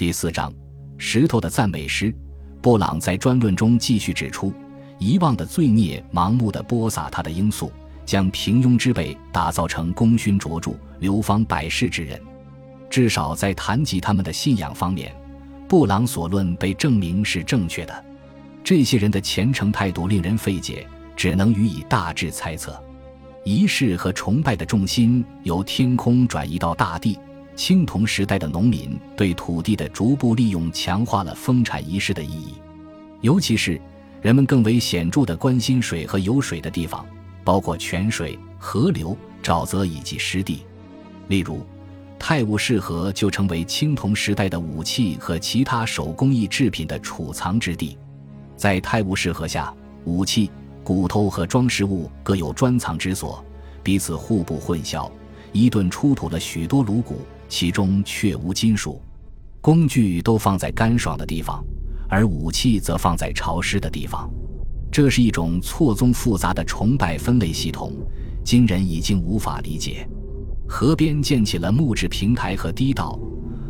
第四章，石头的赞美诗。布朗在专论中继续指出，遗忘的罪孽盲目的播撒他的罂粟，将平庸之辈打造成功勋卓著、流芳百世之人。至少在谈及他们的信仰方面，布朗所论被证明是正确的。这些人的虔诚态度令人费解，只能予以大致猜测。仪式和崇拜的重心由天空转移到大地。青铜时代的农民对土地的逐步利用，强化了丰产仪式的意义。尤其是人们更为显著地关心水和有水的地方，包括泉水、河流、沼泽以及湿地。例如，泰晤士河就成为青铜时代的武器和其他手工艺制品的储藏之地。在泰晤士河下，武器、骨头和装饰物各有专藏之所，彼此互不混淆。伊顿出土了许多颅骨。其中却无金属，工具都放在干爽的地方，而武器则放在潮湿的地方。这是一种错综复杂的崇拜分类系统，今人已经无法理解。河边建起了木质平台和堤道，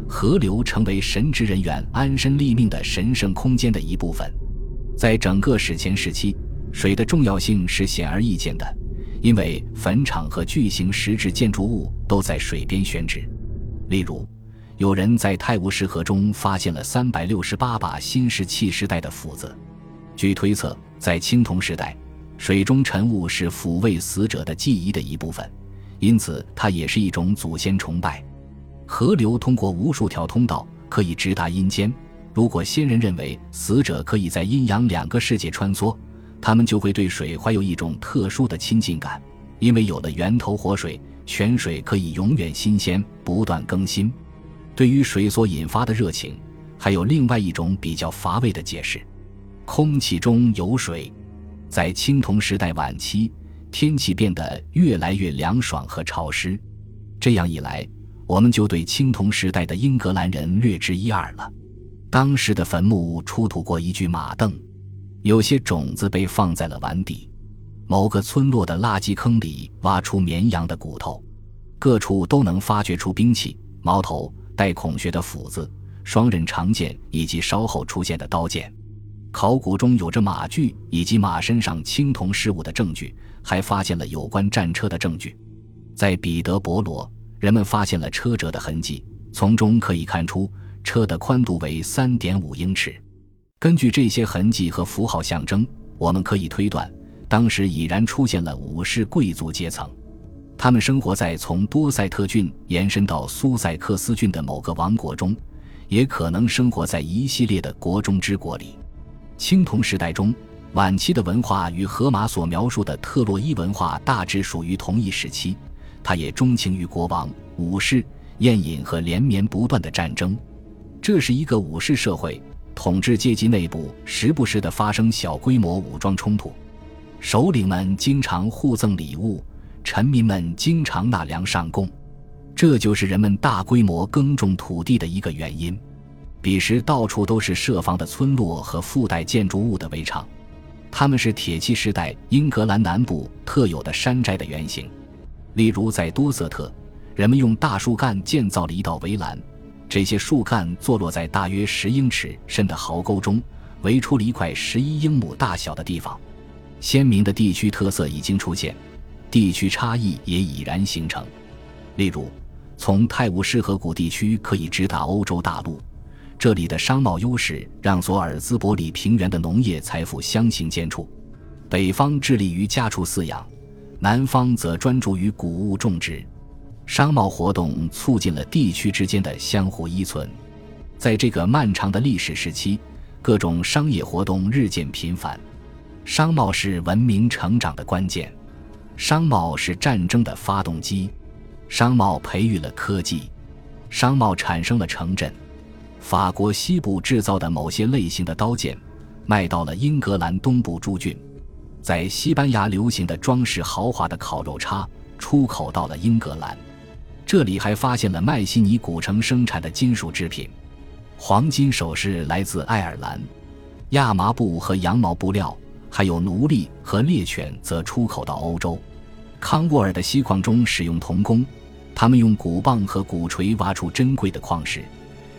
河流成为神职人员安身立命的神圣空间的一部分。在整个史前时期，水的重要性是显而易见的，因为坟场和巨型石质建筑物都在水边选址。例如，有人在泰晤士河中发现了三百六十八把新石器时代的斧子。据推测，在青铜时代，水中沉物是抚慰死者的记忆的一部分，因此它也是一种祖先崇拜。河流通过无数条通道，可以直达阴间。如果先人认为死者可以在阴阳两个世界穿梭，他们就会对水怀有一种特殊的亲近感，因为有了源头活水。泉水可以永远新鲜、不断更新。对于水所引发的热情，还有另外一种比较乏味的解释：空气中有水。在青铜时代晚期，天气变得越来越凉爽和潮湿。这样一来，我们就对青铜时代的英格兰人略知一二了。当时的坟墓出土过一具马镫，有些种子被放在了碗底。某个村落的垃圾坑里挖出绵羊的骨头，各处都能发掘出兵器、矛头、带孔穴的斧子、双刃长剑以及稍后出现的刀剑。考古中有着马具以及马身上青铜饰物的证据，还发现了有关战车的证据。在彼得伯罗，人们发现了车辙的痕迹，从中可以看出车的宽度为三点五英尺。根据这些痕迹和符号象征，我们可以推断。当时已然出现了武士贵族阶层，他们生活在从多塞特郡延伸到苏塞克斯郡的某个王国中，也可能生活在一系列的国中之国里。青铜时代中晚期的文化与荷马所描述的特洛伊文化大致属于同一时期。他也钟情于国王、武士、宴饮和连绵不断的战争。这是一个武士社会，统治阶级内部时不时的发生小规模武装冲突。首领们经常互赠礼物，臣民们经常纳粮上贡，这就是人们大规模耕种土地的一个原因。彼时到处都是设防的村落和附带建筑物的围场，它们是铁器时代英格兰南部特有的山寨的原型。例如，在多瑟特，人们用大树干建造了一道围栏，这些树干坐落在大约十英尺深的壕沟中，围出了一块十一英亩大小的地方。鲜明的地区特色已经出现，地区差异也已然形成。例如，从泰晤士河谷地区可以直达欧洲大陆，这里的商贸优势让索尔兹伯里平原的农业财富相形见绌。北方致力于家畜饲养，南方则专注于谷物种植。商贸活动促进了地区之间的相互依存。在这个漫长的历史时期，各种商业活动日渐频繁。商贸是文明成长的关键，商贸是战争的发动机，商贸培育了科技，商贸产生了城镇。法国西部制造的某些类型的刀剑，卖到了英格兰东部诸郡，在西班牙流行的装饰豪华的烤肉叉出口到了英格兰，这里还发现了麦西尼古城生产的金属制品，黄金首饰来自爱尔兰，亚麻布和羊毛布料。还有奴隶和猎犬则出口到欧洲。康沃尔的锡矿中使用铜工，他们用鼓棒和鼓锤挖出珍贵的矿石，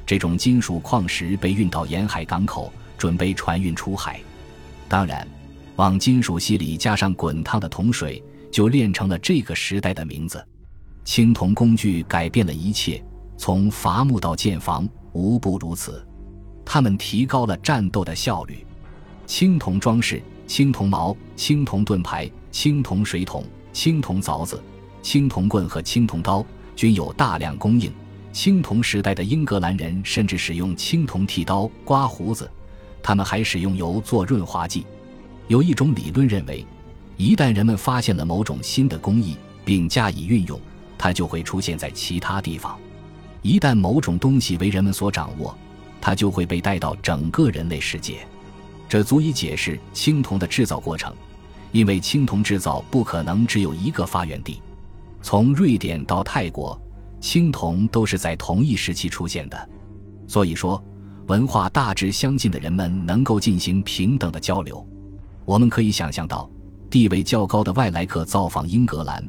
这种金属矿石被运到沿海港口，准备船运出海。当然，往金属锡里加上滚烫的铜水，就炼成了这个时代的名字。青铜工具改变了一切，从伐木到建房，无不如此。他们提高了战斗的效率。青铜装饰、青铜矛、青铜盾牌、青铜水桶、青铜凿子、青铜棍和青铜刀均有大量供应。青铜时代的英格兰人甚至使用青铜剃刀刮胡子，他们还使用油做润滑剂。有一种理论认为，一旦人们发现了某种新的工艺并加以运用，它就会出现在其他地方。一旦某种东西为人们所掌握，它就会被带到整个人类世界。这足以解释青铜的制造过程，因为青铜制造不可能只有一个发源地。从瑞典到泰国。青铜都是在同一时期出现的，所以说，文化大致相近的人们能够进行平等的交流。我们可以想象到，地位较高的外来客造访英格兰，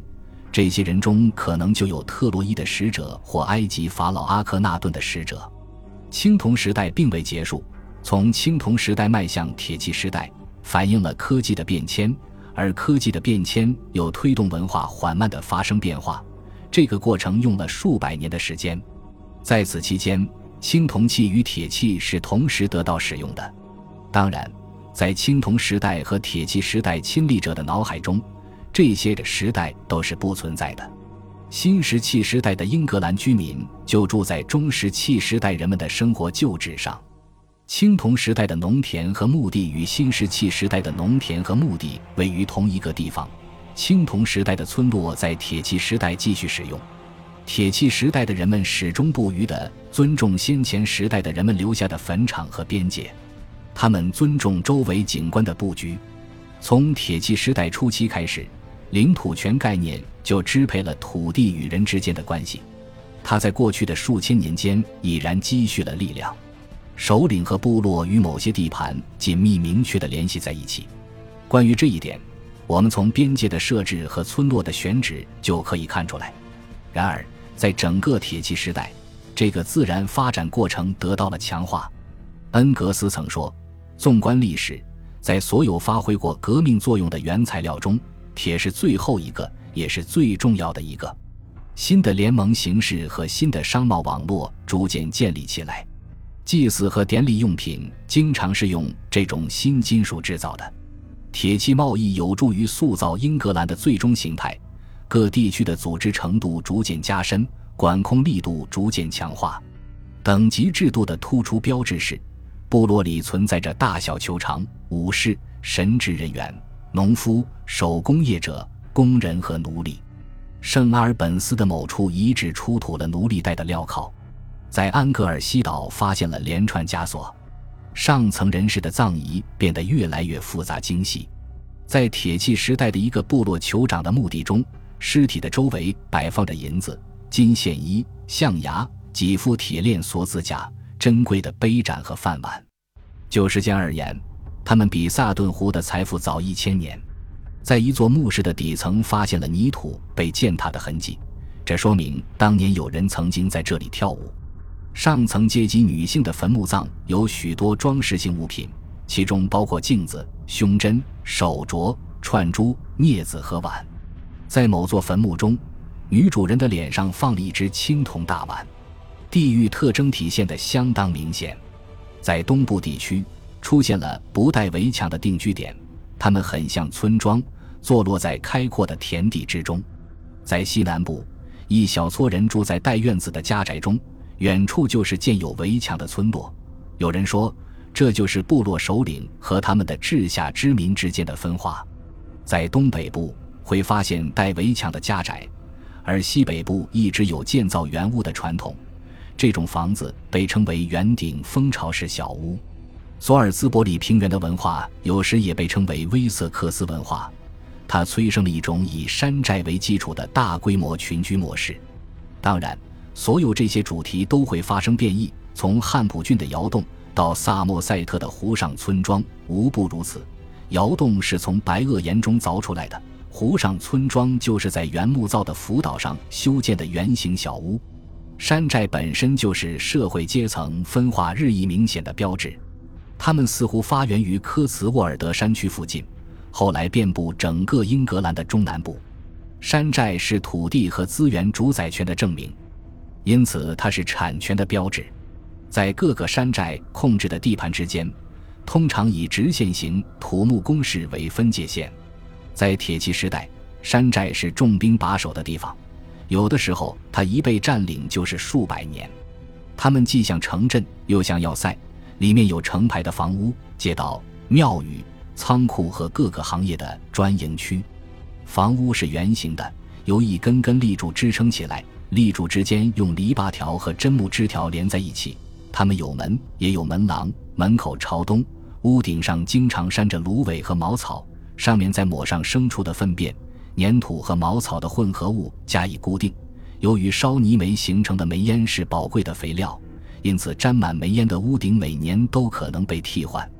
这些人中可能就有特洛伊的使者或埃及法老阿克纳顿的使者。青铜时代并未结束，从青铜时代迈向铁器时代，反映了科技的变迁，而科技的变迁又推动文化缓慢地发生变化。这个过程用了数百年的时间，在此期间，青铜器与铁器是同时得到使用的。当然，在青铜时代和铁器时代亲历者的脑海中，这些的时代都是不存在的。新石器时代的英格兰居民就住在中石器时代人们的生活旧址上。青铜时代的农田和墓地与新石器时代的农田和墓地位于同一个地方。青铜时代的村落在铁器时代继续使用，铁器时代的人们始终不渝地尊重先前时代的人们留下的坟场和边界，他们尊重周围景观的布局。从铁器时代初期开始，领土权概念就支配了土地与人之间的关系，它在过去的数千年间已然积蓄了力量。首领和部落与某些地盘紧密明确地联系在一起。关于这一点。我们从边界的设置和村落的选址就可以看出来。然而，在整个铁器时代，这个自然发展过程得到了强化。恩格斯曾说：“纵观历史，在所有发挥过革命作用的原材料中，铁是最后一个，也是最重要的一个。”新的联盟形式和新的商贸网络逐渐建立起来，祭祀和典礼用品经常是用这种新金属制造的。铁器贸易有助于塑造英格兰的最终形态，各地区的组织程度逐渐加深，管控力度逐渐强化。等级制度的突出标志是，部落里存在着大小球场、武士、神职人员、农夫、手工业者、工人和奴隶。圣阿尔本斯的某处遗址出土了奴隶带的镣铐，在安格尔西岛发现了连串枷锁。上层人士的葬仪变得越来越复杂精细，在铁器时代的一个部落酋长的墓地中，尸体的周围摆放着银子、金线衣、象牙、几副铁链锁子甲、珍贵的杯盏和饭碗。就时间而言，他们比萨顿湖的财富早一千年。在一座墓室的底层发现了泥土被践踏的痕迹，这说明当年有人曾经在这里跳舞。上层阶级女性的坟墓葬有许多装饰性物品，其中包括镜子、胸针、手镯、串珠、镊子和碗。在某座坟墓中，女主人的脸上放了一只青铜大碗，地域特征体现得相当明显。在东部地区出现了不带围墙的定居点，它们很像村庄，坐落在开阔的田地之中。在西南部，一小撮人住在带院子的家宅中。远处就是建有围墙的村落，有人说这就是部落首领和他们的治下之民之间的分化。在东北部会发现带围墙的家宅，而西北部一直有建造圆屋的传统，这种房子被称为圆顶蜂巢式小屋。索尔兹伯里平原的文化有时也被称为威瑟克斯文化，它催生了一种以山寨为基础的大规模群居模式。当然。所有这些主题都会发生变异，从汉普郡的窑洞到萨默塞特的湖上村庄，无不如此。窑洞是从白垩岩中凿出来的，湖上村庄就是在原木造的浮岛上修建的圆形小屋。山寨本身就是社会阶层分化日益明显的标志，它们似乎发源于科茨沃尔德山区附近，后来遍布整个英格兰的中南部。山寨是土地和资源主宰权的证明，因此它是产权的标志。在各个山寨控制的地盘之间，通常以直线型土木工事为分界线。在铁器时代，山寨是重兵把守的地方。有的时候，它一被占领就是数百年。它们既像城镇，又像要塞，里面有成排的房屋、街道、庙宇、仓库和各个行业的专营区。房屋是圆形的，由一根根立柱支撑起来，立柱之间用篱笆条和针木枝条连在一起。它们有门，也有门廊，门口朝东，屋顶上经常扇着芦苇和茅草，上面再抹上牲畜的粪便。粘土和茅草的混合物加以固定。由于烧泥煤形成的煤烟是宝贵的肥料，因此沾满煤烟的屋顶每年都可能被替换。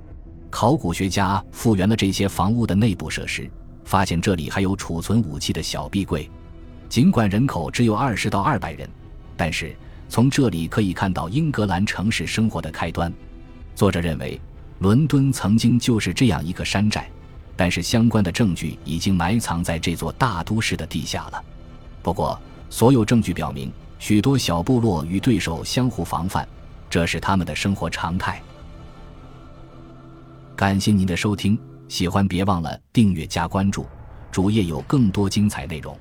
考古学家复原了这些房屋的内部设施，发现这里还有储存武器的小壁柜。尽管人口只有二十到二百人，但是从这里可以看到英格兰城市生活的开端。作者认为，伦敦曾经就是这样一个山寨。但是相关的证据已经埋藏在这座大都市的地下了。不过，所有证据表明，许多小部落与对手相互防范，这是他们的生活常态。感谢您的收听，喜欢别忘了订阅加关注，主页有更多精彩内容。